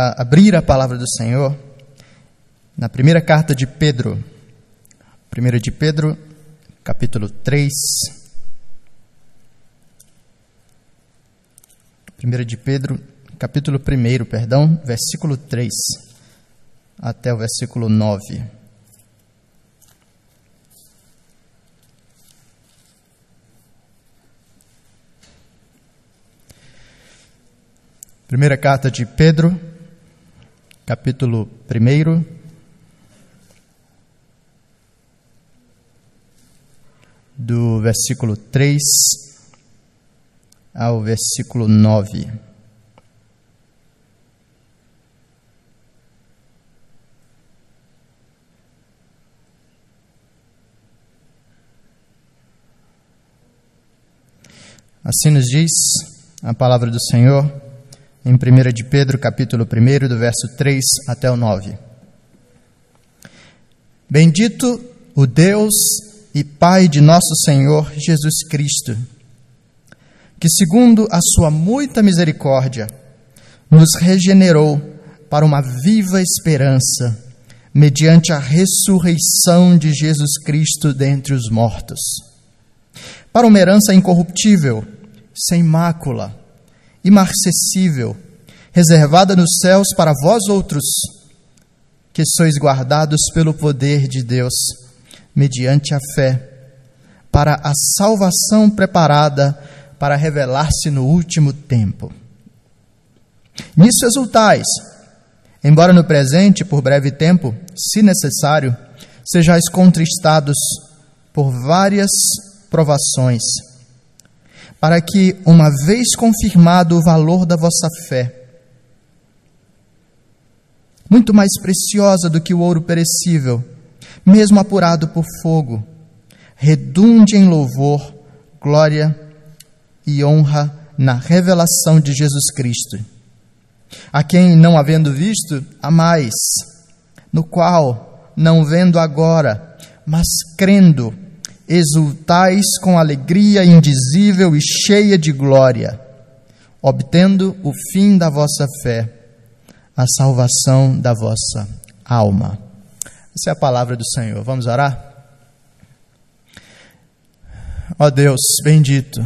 a abrir a palavra do Senhor na primeira carta de Pedro. Primeira de Pedro, capítulo 3. Primeira de Pedro, capítulo 1, perdão, versículo 3 até o versículo 9. Primeira carta de Pedro, capítulo 1. Do versículo 3 ao versículo 9. Assim nos diz a palavra do Senhor em 1 de Pedro, capítulo 1, do verso 3 até o 9. Bendito o Deus e Pai de nosso Senhor Jesus Cristo, que, segundo a sua muita misericórdia, nos regenerou para uma viva esperança, mediante a ressurreição de Jesus Cristo dentre os mortos, para uma herança incorruptível, sem mácula, imarcessível, reservada nos céus para vós outros, que sois guardados pelo poder de Deus, mediante a fé, para a salvação preparada para revelar-se no último tempo. Nisso exultais, embora no presente, por breve tempo, se necessário, sejais contristados por várias provações para que, uma vez confirmado o valor da vossa fé, muito mais preciosa do que o ouro perecível, mesmo apurado por fogo, redunde em louvor, glória e honra na revelação de Jesus Cristo, a quem, não havendo visto, amais, no qual, não vendo agora, mas crendo, exultais com alegria indizível e cheia de glória, obtendo o fim da vossa fé, a salvação da vossa alma. Essa é a palavra do Senhor. Vamos orar? Ó oh Deus, bendito,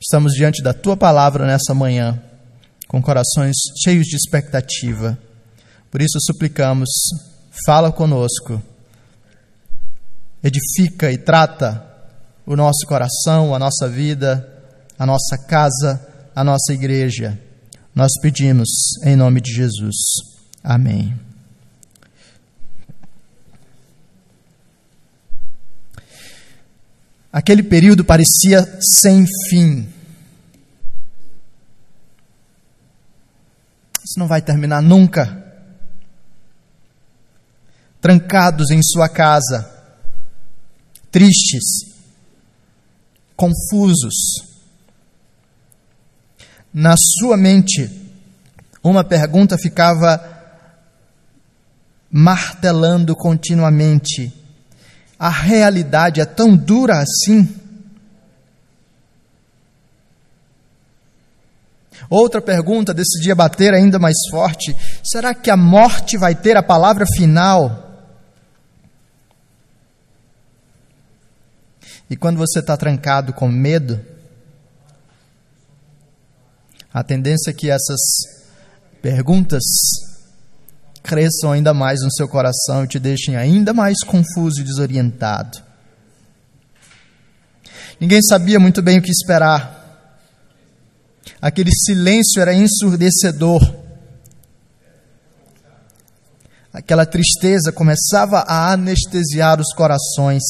estamos diante da tua palavra nessa manhã, com corações cheios de expectativa. Por isso suplicamos, fala conosco edifica e trata o nosso coração, a nossa vida, a nossa casa, a nossa igreja. Nós pedimos em nome de Jesus. Amém. Aquele período parecia sem fim. Isso não vai terminar nunca. Trancados em sua casa, tristes, confusos. Na sua mente, uma pergunta ficava martelando continuamente: a realidade é tão dura assim? Outra pergunta decidia bater ainda mais forte: será que a morte vai ter a palavra final? E quando você está trancado com medo, a tendência é que essas perguntas cresçam ainda mais no seu coração e te deixem ainda mais confuso e desorientado. Ninguém sabia muito bem o que esperar. Aquele silêncio era ensurdecedor. Aquela tristeza começava a anestesiar os corações.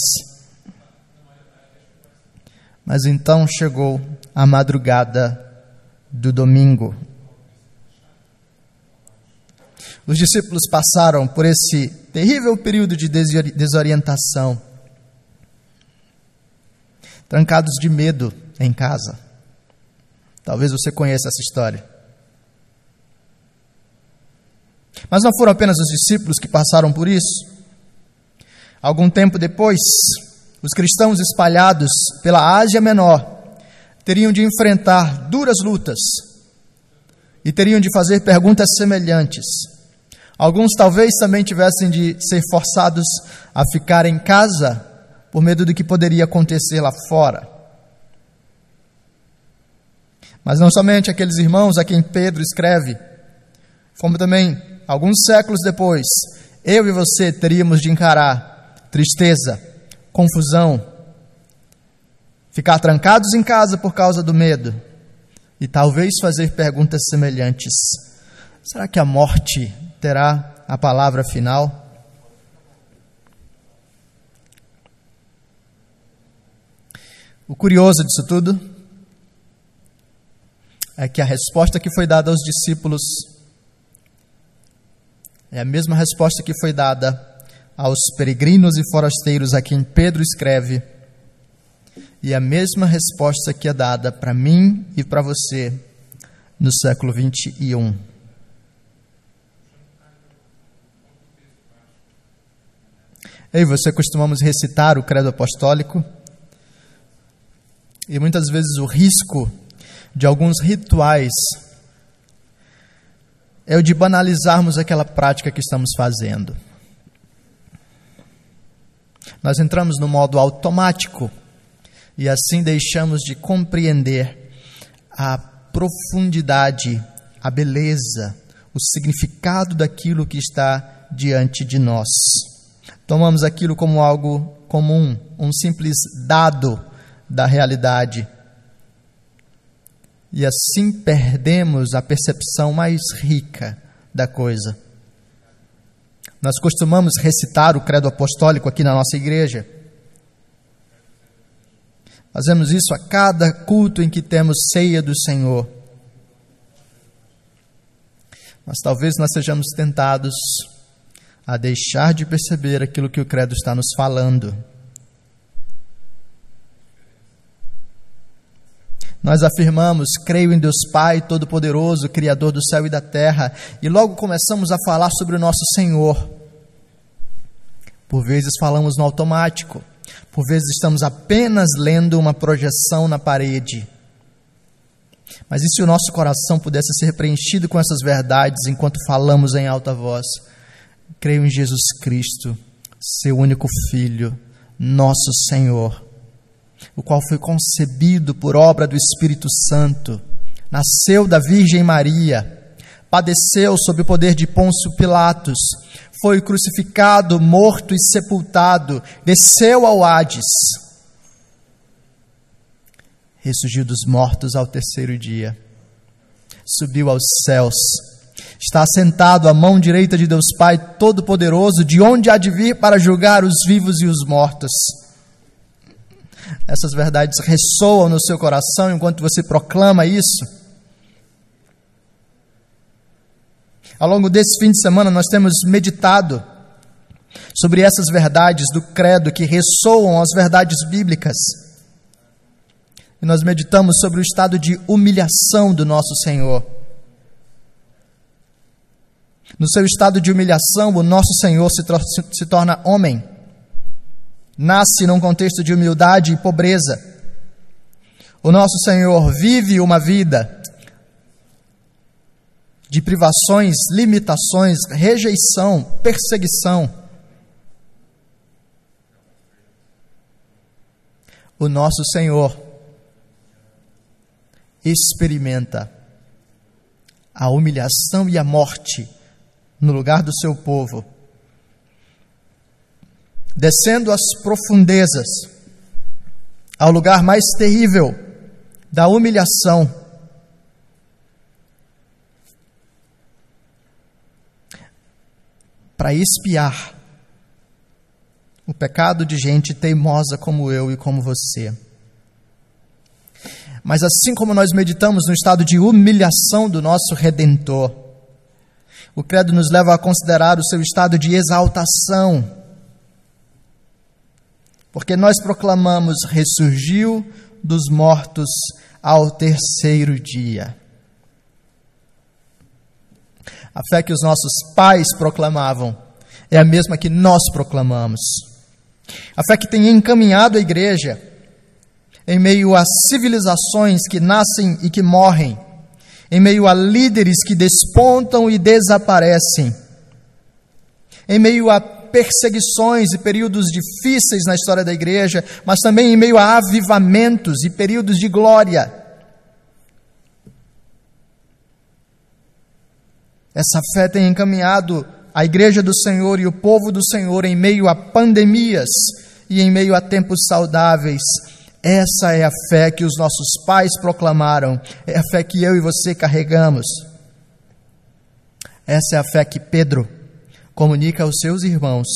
Mas então chegou a madrugada do domingo. Os discípulos passaram por esse terrível período de desorientação, trancados de medo em casa. Talvez você conheça essa história. Mas não foram apenas os discípulos que passaram por isso. Algum tempo depois, os cristãos espalhados pela Ásia Menor teriam de enfrentar duras lutas e teriam de fazer perguntas semelhantes. Alguns talvez também tivessem de ser forçados a ficar em casa por medo do que poderia acontecer lá fora. Mas não somente aqueles irmãos a quem Pedro escreve, como também, alguns séculos depois, eu e você teríamos de encarar tristeza, confusão, ficar trancados em casa por causa do medo e talvez fazer perguntas semelhantes. Será que a morte terá a palavra final? O curioso disso tudo é que a resposta que foi dada aos discípulos é a mesma resposta que foi dada aos peregrinos e forasteiros a quem Pedro escreve, e a mesma resposta que é dada para mim e para você no século 21. Eu e você costumamos recitar o credo apostólico, e muitas vezes o risco de alguns rituais é o de banalizarmos aquela prática que estamos fazendo. Nós entramos no modo automático e assim deixamos de compreender a profundidade, a beleza, o significado daquilo que está diante de nós. Tomamos aquilo como algo comum, um simples dado da realidade e assim perdemos a percepção mais rica da coisa. Nós costumamos recitar o credo apostólico aqui na nossa igreja. Fazemos isso a cada culto em que temos ceia do Senhor. Mas talvez nós sejamos tentados a deixar de perceber aquilo que o credo está nos falando. Nós afirmamos, creio em Deus Pai Todo-Poderoso, Criador do céu e da terra, e logo começamos a falar sobre o nosso Senhor. Por vezes falamos no automático, por vezes estamos apenas lendo uma projeção na parede. Mas e se o nosso coração pudesse ser preenchido com essas verdades enquanto falamos em alta voz? Creio em Jesus Cristo, seu único Filho, nosso Senhor o qual foi concebido por obra do Espírito Santo, nasceu da Virgem Maria, padeceu sob o poder de Pôncio Pilatos, foi crucificado, morto e sepultado, desceu ao Hades, ressurgiu dos mortos ao terceiro dia, subiu aos céus, está sentado à mão direita de Deus Pai Todo-Poderoso, de onde há de vir para julgar os vivos e os mortos essas verdades ressoam no seu coração enquanto você proclama isso? Ao longo desse fim de semana, nós temos meditado sobre essas verdades do credo que ressoam as verdades bíblicas. E nós meditamos sobre o estado de humilhação do nosso Senhor. No seu estado de humilhação, o nosso Senhor se, se torna homem nasce num contexto de humildade e pobreza. O nosso Senhor vive uma vida de privações, limitações, rejeição, perseguição. O nosso Senhor experimenta a humilhação e a morte no lugar do seu povo descendo às profundezas, ao lugar mais terrível da humilhação. Para espiar o pecado de gente teimosa como eu e como você. Mas assim como nós meditamos no estado de humilhação do nosso redentor, o credo nos leva a considerar o seu estado de exaltação porque nós proclamamos: ressurgiu dos mortos ao terceiro dia. A fé que os nossos pais proclamavam é a mesma que nós proclamamos. A fé que tem encaminhado a igreja em meio a civilizações que nascem e que morrem, em meio a líderes que despontam e desaparecem, em meio a perseguições e períodos difíceis na história da igreja, mas também em meio a avivamentos e períodos de glória. Essa fé tem encaminhado a igreja do Senhor e o povo do Senhor em meio a pandemias e em meio a tempos saudáveis. Essa é a fé que os nossos pais proclamaram, é a fé que eu e você carregamos. Essa é a fé que Pedro comunica aos seus irmãos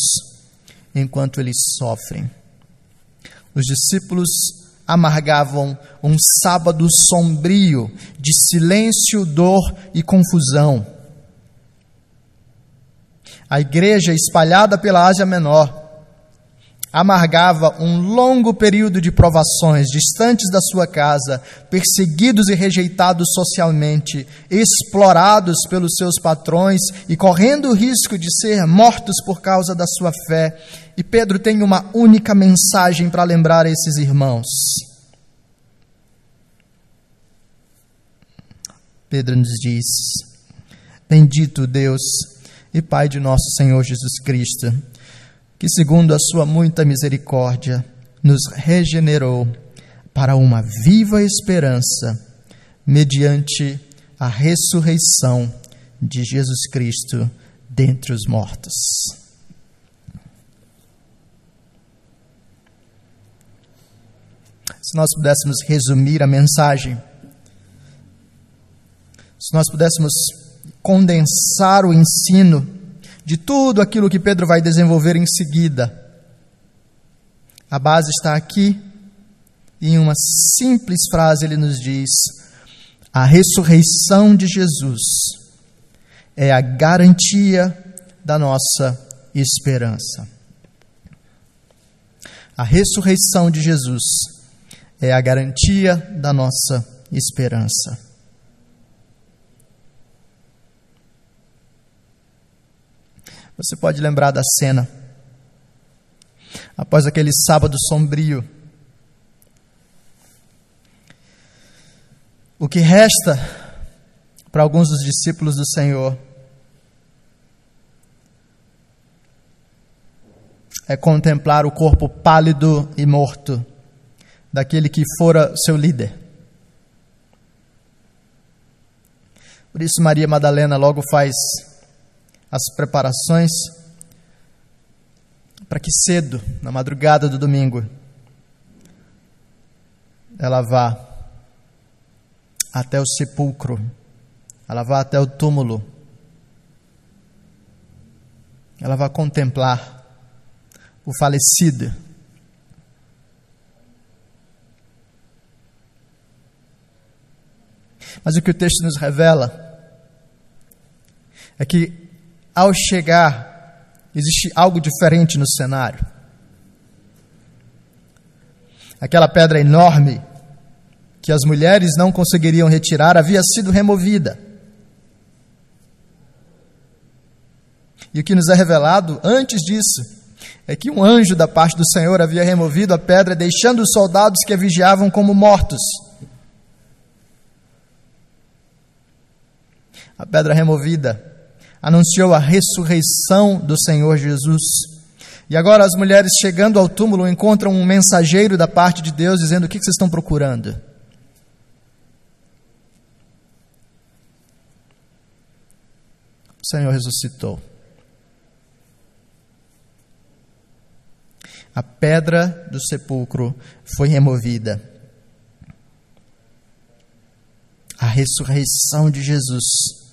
enquanto eles sofrem. Os discípulos amargavam um sábado sombrio de silêncio, dor e confusão. A igreja espalhada pela Ásia Menor amargava um longo período de provações, distantes da sua casa, perseguidos e rejeitados socialmente, explorados pelos seus patrões e correndo o risco de ser mortos por causa da sua fé. E Pedro tem uma única mensagem para lembrar a esses irmãos. Pedro nos diz: Bendito Deus e Pai de nosso Senhor Jesus Cristo que, segundo a sua muita misericórdia, nos regenerou para uma viva esperança, mediante a ressurreição de Jesus Cristo dentre os mortos. Se nós pudéssemos resumir a mensagem, se nós pudéssemos condensar o ensino de tudo aquilo que Pedro vai desenvolver em seguida. A base está aqui, e em uma simples frase ele nos diz: a ressurreição de Jesus é a garantia da nossa esperança. A ressurreição de Jesus é a garantia da nossa esperança. Você pode lembrar da cena. Após aquele sábado sombrio, o que resta para alguns dos discípulos do Senhor é contemplar o corpo pálido e morto daquele que fora seu líder. Por isso, Maria Madalena logo faz as preparações para que cedo, na madrugada do domingo, ela vá até o sepulcro, ela vá até o túmulo, ela vai contemplar o falecido. Mas o que o texto nos revela é que ao chegar, existe algo diferente no cenário. Aquela pedra enorme que as mulheres não conseguiriam retirar havia sido removida. E o que nos é revelado antes disso é que um anjo da parte do Senhor havia removido a pedra, deixando os soldados que a vigiavam como mortos. A pedra removida anunciou a ressurreição do Senhor Jesus. E agora as mulheres chegando ao túmulo encontram um mensageiro da parte de Deus dizendo: O que vocês estão procurando? O Senhor ressuscitou. A pedra do sepulcro foi removida. A ressurreição de Jesus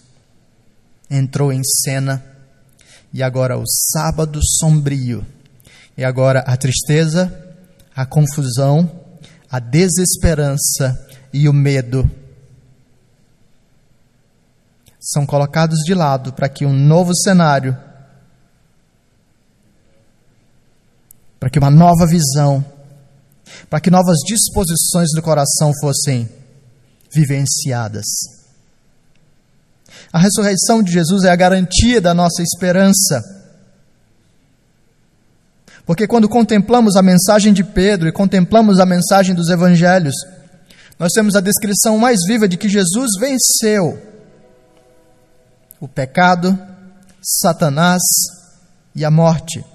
entrou em cena, e agora o sábado sombrio, e agora a tristeza, a confusão, a desesperança e o medo são colocados de lado para que um novo cenário, para que uma nova visão, para que novas disposições do coração fossem vivenciadas. A ressurreição de Jesus é a garantia da nossa esperança. Porque quando contemplamos a mensagem de Pedro e contemplamos a mensagem dos evangelhos, nós temos a descrição mais viva de que Jesus venceu o pecado, Satanás e a morte.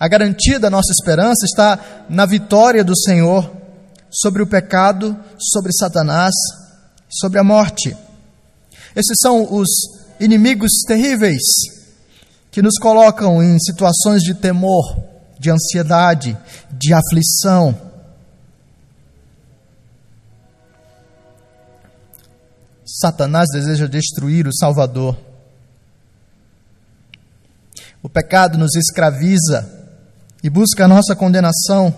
A garantia da nossa esperança está na vitória do Senhor sobre o pecado, sobre Satanás, sobre a morte. Esses são os inimigos terríveis que nos colocam em situações de temor, de ansiedade, de aflição. Satanás deseja destruir o Salvador. O pecado nos escraviza e busca a nossa condenação.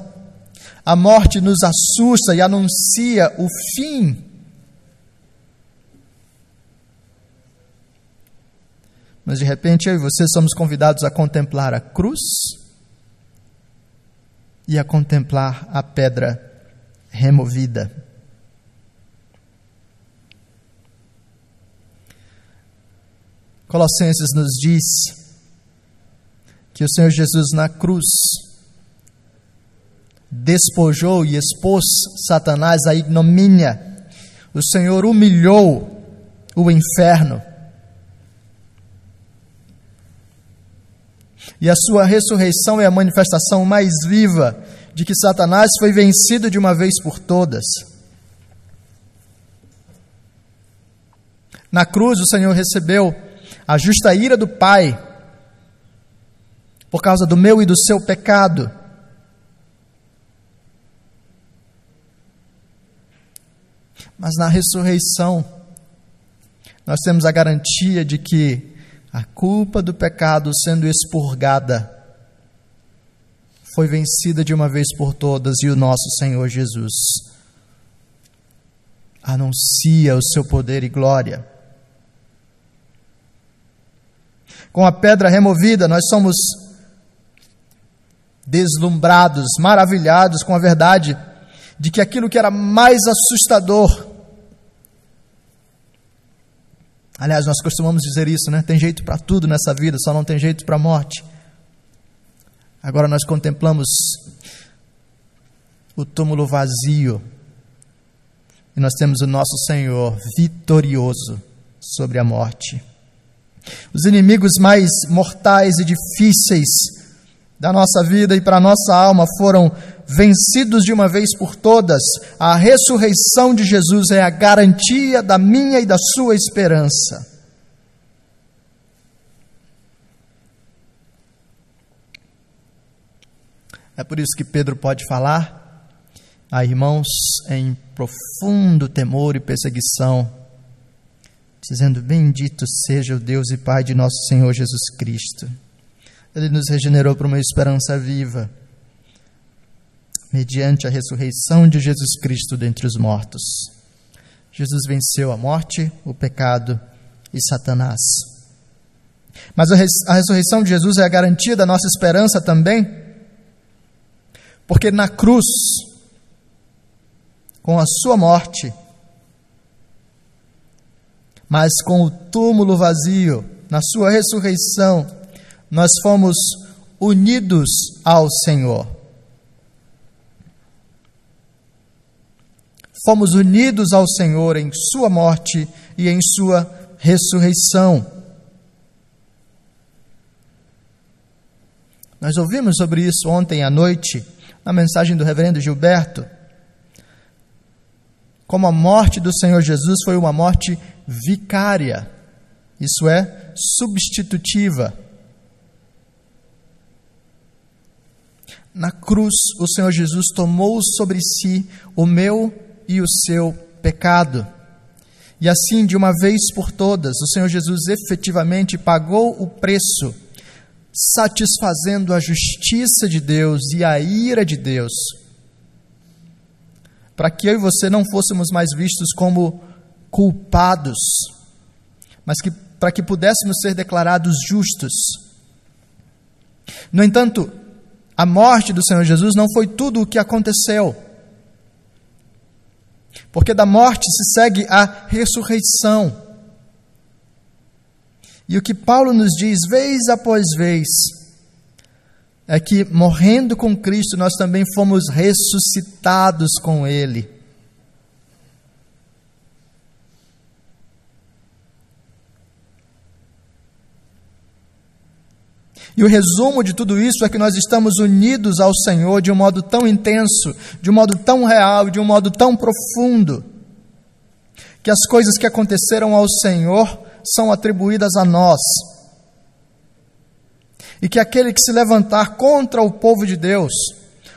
A morte nos assusta e anuncia o fim. Mas de repente eu e você somos convidados a contemplar a cruz e a contemplar a pedra removida. Colossenses nos diz que o Senhor Jesus na cruz despojou e expôs Satanás à ignomínia. O Senhor humilhou o inferno. E a sua ressurreição é a manifestação mais viva de que Satanás foi vencido de uma vez por todas. Na cruz, o Senhor recebeu a justa ira do Pai por causa do meu e do seu pecado. Mas na ressurreição, nós temos a garantia de que a culpa do pecado sendo expurgada foi vencida de uma vez por todas e o nosso Senhor Jesus anuncia o seu poder e glória. Com a pedra removida, nós somos deslumbrados, maravilhados com a verdade de que aquilo que era mais assustador. Aliás, nós costumamos dizer isso, né? Tem jeito para tudo nessa vida, só não tem jeito para a morte. Agora nós contemplamos o túmulo vazio e nós temos o nosso Senhor vitorioso sobre a morte. Os inimigos mais mortais e difíceis da nossa vida e para a nossa alma foram vencidos de uma vez por todas. A ressurreição de Jesus é a garantia da minha e da sua esperança. É por isso que Pedro pode falar a irmãos em profundo temor e perseguição, dizendo: Bendito seja o Deus e Pai de nosso Senhor Jesus Cristo ele nos regenerou para uma esperança viva, mediante a ressurreição de Jesus Cristo dentre os mortos. Jesus venceu a morte, o pecado e Satanás. Mas a ressurreição de Jesus é a garantia da nossa esperança também, porque na cruz, com a sua morte, mas com o túmulo vazio, na sua ressurreição, nós fomos unidos ao Senhor. Fomos unidos ao Senhor em Sua morte e em Sua ressurreição. Nós ouvimos sobre isso ontem à noite, na mensagem do reverendo Gilberto. Como a morte do Senhor Jesus foi uma morte vicária, isso é, substitutiva. Na cruz, o Senhor Jesus tomou sobre si o meu e o seu pecado. E assim, de uma vez por todas, o Senhor Jesus efetivamente pagou o preço, satisfazendo a justiça de Deus e a ira de Deus, para que eu e você não fôssemos mais vistos como culpados, mas que para que pudéssemos ser declarados justos. No entanto, a morte do Senhor Jesus não foi tudo o que aconteceu. Porque da morte se segue a ressurreição. E o que Paulo nos diz, vez após vez, é que, morrendo com Cristo, nós também fomos ressuscitados com Ele. E o resumo de tudo isso é que nós estamos unidos ao Senhor de um modo tão intenso, de um modo tão real, de um modo tão profundo, que as coisas que aconteceram ao Senhor são atribuídas a nós. E que aquele que se levantar contra o povo de Deus,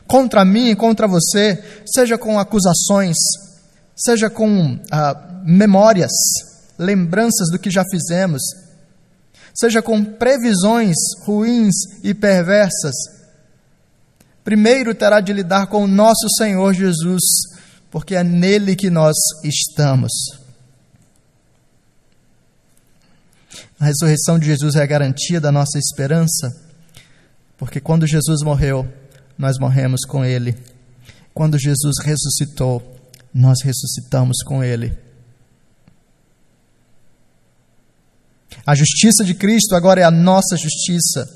contra mim e contra você, seja com acusações, seja com ah, memórias, lembranças do que já fizemos, seja com previsões ruins e perversas, primeiro terá de lidar com o nosso Senhor Jesus, porque é nele que nós estamos. A ressurreição de Jesus é a garantia da nossa esperança, porque quando Jesus morreu, nós morremos com Ele. Quando Jesus ressuscitou, nós ressuscitamos com Ele. A justiça de Cristo agora é a nossa justiça.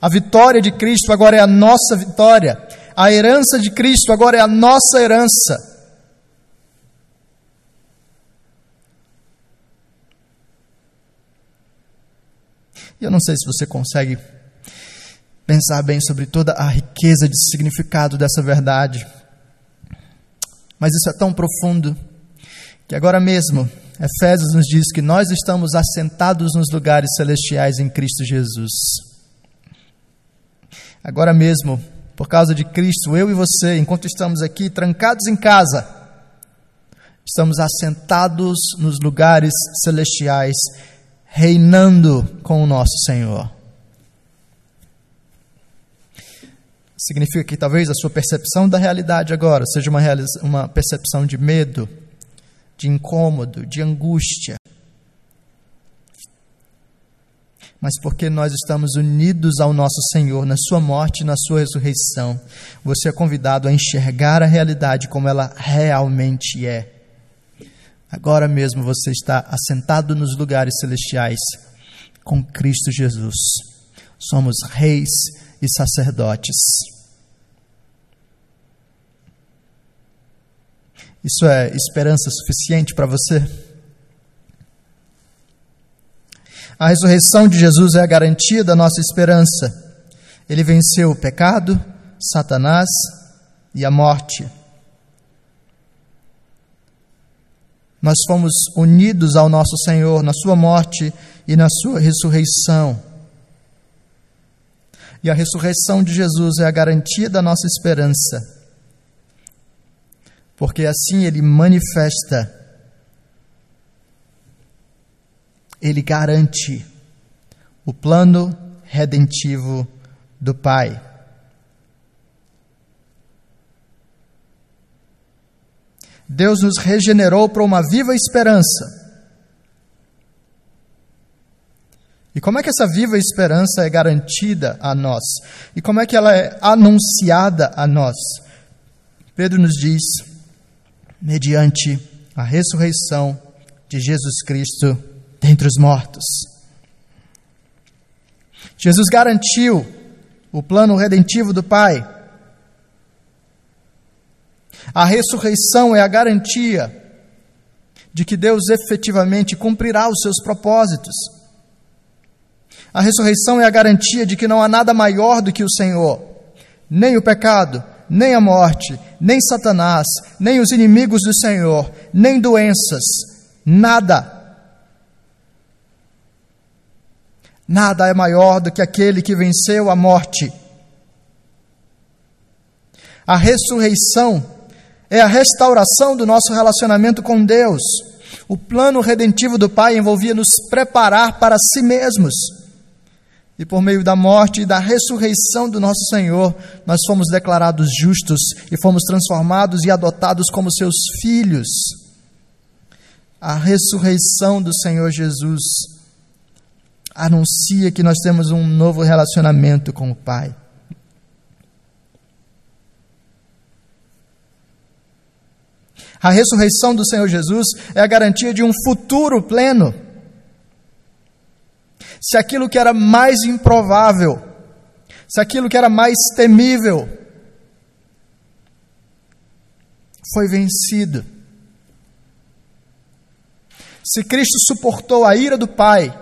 A vitória de Cristo agora é a nossa vitória. A herança de Cristo agora é a nossa herança. E eu não sei se você consegue pensar bem sobre toda a riqueza de significado dessa verdade. Mas isso é tão profundo que agora mesmo Efésios nos diz que nós estamos assentados nos lugares celestiais em Cristo Jesus. Agora mesmo, por causa de Cristo, eu e você, enquanto estamos aqui trancados em casa, estamos assentados nos lugares celestiais reinando com o nosso Senhor. Significa que talvez a sua percepção da realidade agora seja uma, uma percepção de medo, de incômodo, de angústia. Mas porque nós estamos unidos ao nosso Senhor na Sua morte e na Sua ressurreição, você é convidado a enxergar a realidade como ela realmente é. Agora mesmo você está assentado nos lugares celestiais com Cristo Jesus. Somos reis e sacerdotes. Isso é esperança suficiente para você? A ressurreição de Jesus é a garantia da nossa esperança. Ele venceu o pecado, Satanás e a morte. nós fomos unidos ao nosso Senhor na Sua morte e na Sua ressurreição. E a ressurreição de Jesus é a garantia da nossa esperança, porque assim Ele manifesta, Ele garante o plano redentivo do Pai. Deus nos regenerou para uma viva esperança. E como é que essa viva esperança é garantida a nós? E como é que ela é anunciada a nós? Pedro nos diz, mediante a ressurreição de Jesus Cristo dentre os mortos. Jesus garantiu o plano redentivo do Pai a ressurreição é a garantia de que Deus efetivamente cumprirá os seus propósitos. A ressurreição é a garantia de que não há nada maior do que o Senhor, nem o pecado, nem a morte, nem Satanás, nem os inimigos do Senhor, nem doenças, nada. Nada é maior do que aquele que venceu a morte. A ressurreição é a restauração do nosso relacionamento com Deus. O plano redentivo do Pai envolvia nos preparar para si mesmos. E por meio da morte e da ressurreição do nosso Senhor, nós fomos declarados justos e fomos transformados e adotados como seus filhos. A ressurreição do Senhor Jesus anuncia que nós temos um novo relacionamento com o Pai. A ressurreição do Senhor Jesus é a garantia de um futuro pleno. Se aquilo que era mais improvável, se aquilo que era mais temível foi vencido, se Cristo suportou a ira do Pai,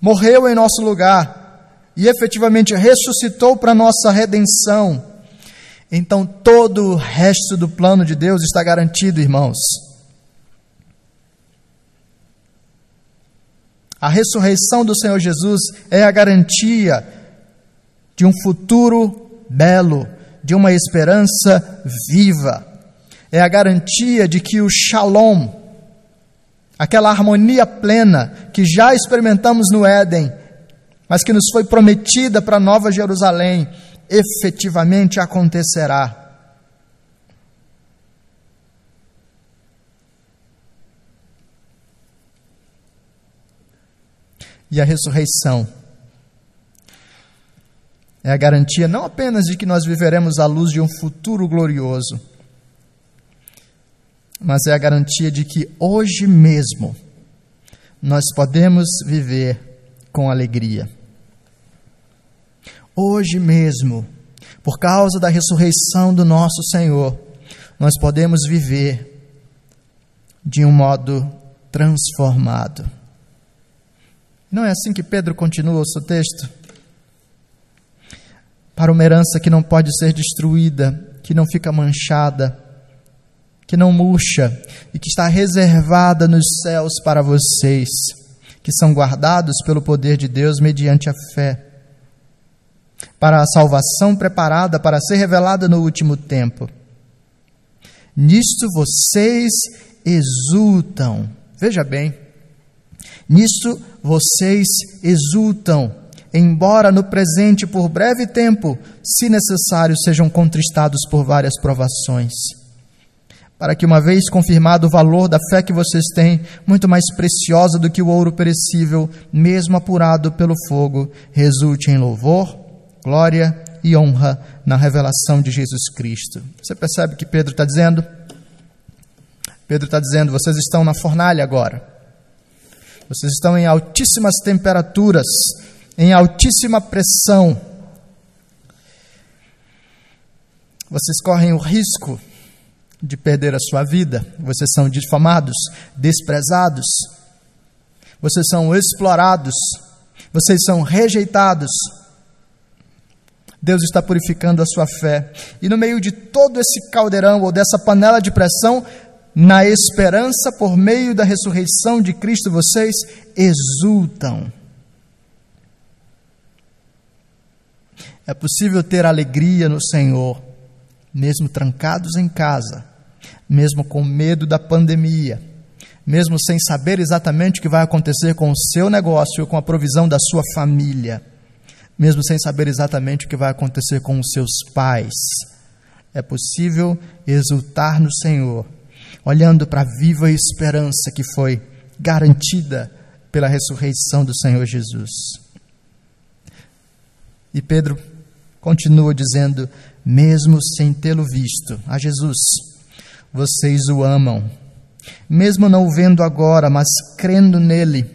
morreu em nosso lugar e efetivamente ressuscitou para nossa redenção, então todo o resto do plano de Deus está garantido, irmãos. A ressurreição do Senhor Jesus é a garantia de um futuro belo, de uma esperança viva. É a garantia de que o shalom, aquela harmonia plena que já experimentamos no Éden, mas que nos foi prometida para Nova Jerusalém, efetivamente acontecerá. E a ressurreição é a garantia não apenas de que nós viveremos à luz de um futuro glorioso, mas é a garantia de que hoje mesmo nós podemos viver com alegria. Hoje mesmo, por causa da ressurreição do nosso Senhor, nós podemos viver de um modo transformado. Não é assim que Pedro continua o seu texto? Para uma herança que não pode ser destruída, que não fica manchada, que não murcha e que está reservada nos céus para vocês, que são guardados pelo poder de Deus mediante a fé, para a salvação preparada para ser revelada no último tempo. Nisto vocês exultam. Veja bem, nisto vocês exultam, embora no presente por breve tempo, se necessário, sejam contristados por várias provações para que, uma vez confirmado o valor da fé que vocês têm, muito mais preciosa do que o ouro perecível, mesmo apurado pelo fogo, resulte em louvor, glória e honra na revelação de Jesus Cristo. Você percebe o que Pedro está dizendo? Pedro está dizendo: vocês estão na fornalha agora, vocês estão em altíssimas temperaturas, em altíssima pressão. Vocês correm o risco de perder a sua vida, vocês são difamados, desprezados, vocês são explorados, vocês são rejeitados. Deus está purificando a sua fé. E no meio de todo esse caldeirão ou dessa panela de pressão, na esperança por meio da ressurreição de Cristo, vocês exultam. É possível ter alegria no Senhor, mesmo trancados em casa, mesmo com medo da pandemia, mesmo sem saber exatamente o que vai acontecer com o seu negócio ou com a provisão da sua família, mesmo sem saber exatamente o que vai acontecer com os seus pais. É possível exultar no Senhor, olhando para a viva esperança que foi garantida pela ressurreição do Senhor Jesus. E Pedro continua dizendo: mesmo sem tê-lo visto, a Jesus, vocês o amam. Mesmo não o vendo agora, mas crendo nele,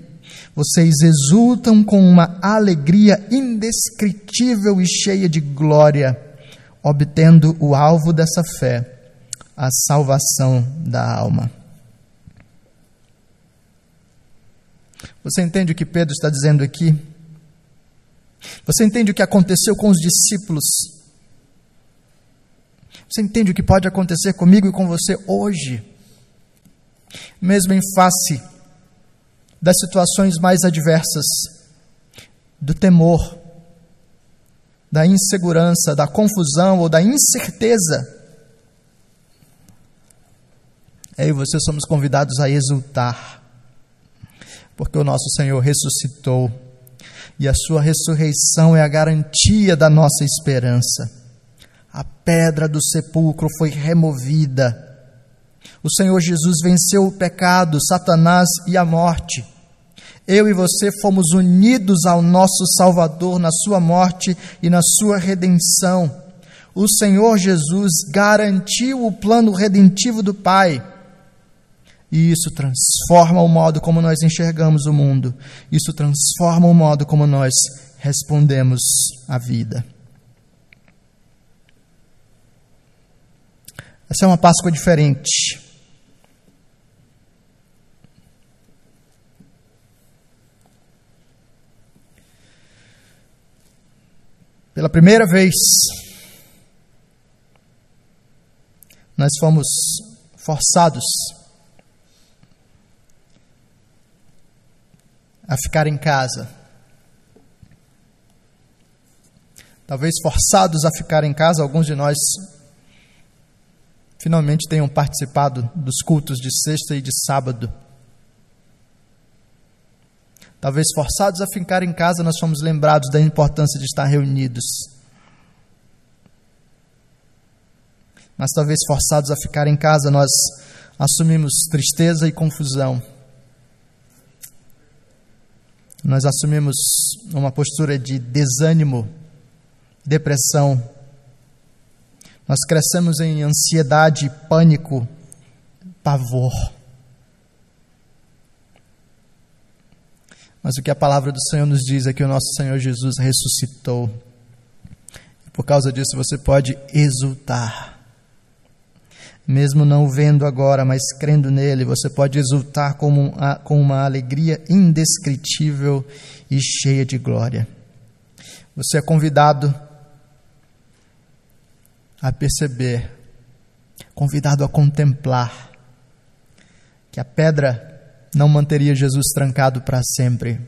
vocês exultam com uma alegria indescritível e cheia de glória, obtendo o alvo dessa fé, a salvação da alma. Você entende o que Pedro está dizendo aqui? Você entende o que aconteceu com os discípulos você entende o que pode acontecer comigo e com você hoje? Mesmo em face das situações mais adversas, do temor, da insegurança, da confusão ou da incerteza, eu e você somos convidados a exultar, porque o nosso Senhor ressuscitou e a sua ressurreição é a garantia da nossa esperança a pedra do sepulcro foi removida. O Senhor Jesus venceu o pecado, Satanás e a morte. Eu e você fomos unidos ao nosso Salvador na sua morte e na sua redenção. O Senhor Jesus garantiu o plano redentivo do Pai. E isso transforma o modo como nós enxergamos o mundo. Isso transforma o modo como nós respondemos à vida. Essa é uma Páscoa diferente. Pela primeira vez, nós fomos forçados a ficar em casa. Talvez forçados a ficar em casa, alguns de nós finalmente tenham participado dos cultos de sexta e de sábado. Talvez forçados a ficar em casa, nós fomos lembrados da importância de estar reunidos. Mas talvez forçados a ficar em casa, nós assumimos tristeza e confusão. Nós assumimos uma postura de desânimo, depressão. Nós crescemos em ansiedade, pânico, pavor. Mas o que a palavra do Senhor nos diz é que o nosso Senhor Jesus ressuscitou. Por causa disso você pode exultar. Mesmo não vendo agora, mas crendo nele, você pode exultar com uma alegria indescritível e cheia de glória. Você é convidado a perceber, convidado a contemplar que a pedra não manteria Jesus trancado para sempre.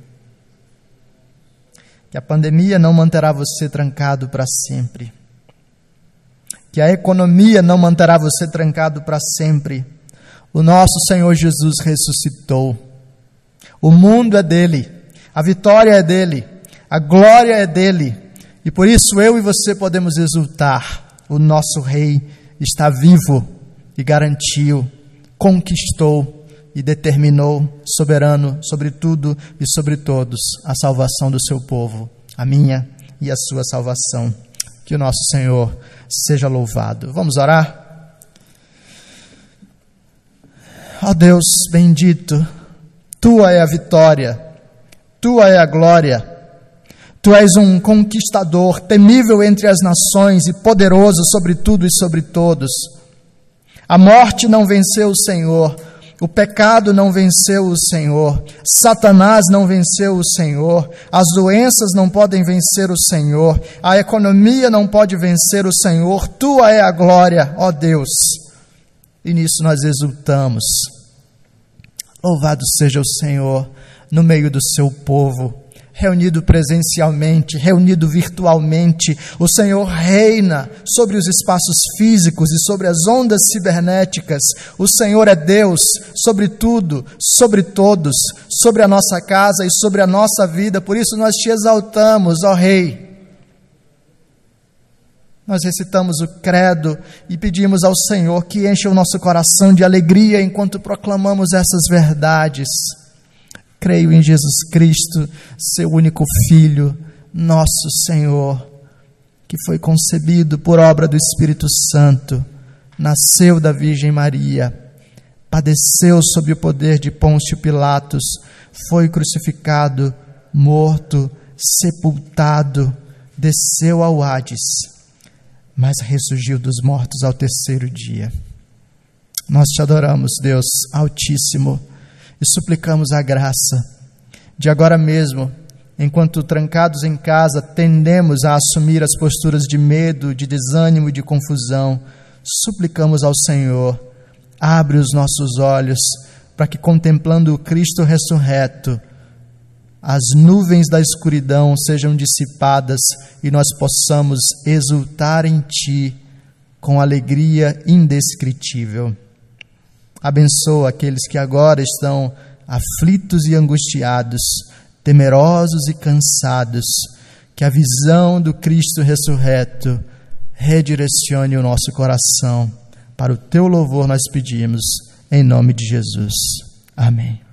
Que a pandemia não manterá você trancado para sempre. Que a economia não manterá você trancado para sempre. O nosso Senhor Jesus ressuscitou. O mundo é dele, a vitória é dele, a glória é dele. E por isso eu e você podemos exultar. O nosso Rei está vivo e garantiu, conquistou e determinou, soberano sobre tudo e sobre todos, a salvação do seu povo, a minha e a sua salvação. Que o nosso Senhor seja louvado. Vamos orar? Ó oh Deus bendito, tua é a vitória, tua é a glória. Tu és um conquistador, temível entre as nações e poderoso sobre tudo e sobre todos. A morte não venceu o Senhor, o pecado não venceu o Senhor, Satanás não venceu o Senhor, as doenças não podem vencer o Senhor, a economia não pode vencer o Senhor, tua é a glória, ó Deus. E nisso nós exultamos. Louvado seja o Senhor no meio do seu povo reunido presencialmente, reunido virtualmente. O Senhor reina sobre os espaços físicos e sobre as ondas cibernéticas. O Senhor é Deus sobre tudo, sobre todos, sobre a nossa casa e sobre a nossa vida. Por isso nós te exaltamos, ó Rei. Nós recitamos o credo e pedimos ao Senhor que encha o nosso coração de alegria enquanto proclamamos essas verdades creio em Jesus Cristo, seu único Filho, nosso Senhor, que foi concebido por obra do Espírito Santo, nasceu da Virgem Maria, padeceu sob o poder de Pôncio Pilatos, foi crucificado, morto, sepultado, desceu ao Hades, mas ressurgiu dos mortos ao terceiro dia. Nós te adoramos, Deus Altíssimo e suplicamos a graça de agora mesmo, enquanto trancados em casa, tendemos a assumir as posturas de medo, de desânimo e de confusão, suplicamos ao Senhor, abre os nossos olhos para que, contemplando o Cristo ressurreto, as nuvens da escuridão sejam dissipadas e nós possamos exultar em Ti com alegria indescritível. Abençoa aqueles que agora estão aflitos e angustiados, temerosos e cansados, que a visão do Cristo ressurreto redirecione o nosso coração. Para o teu louvor nós pedimos, em nome de Jesus. Amém.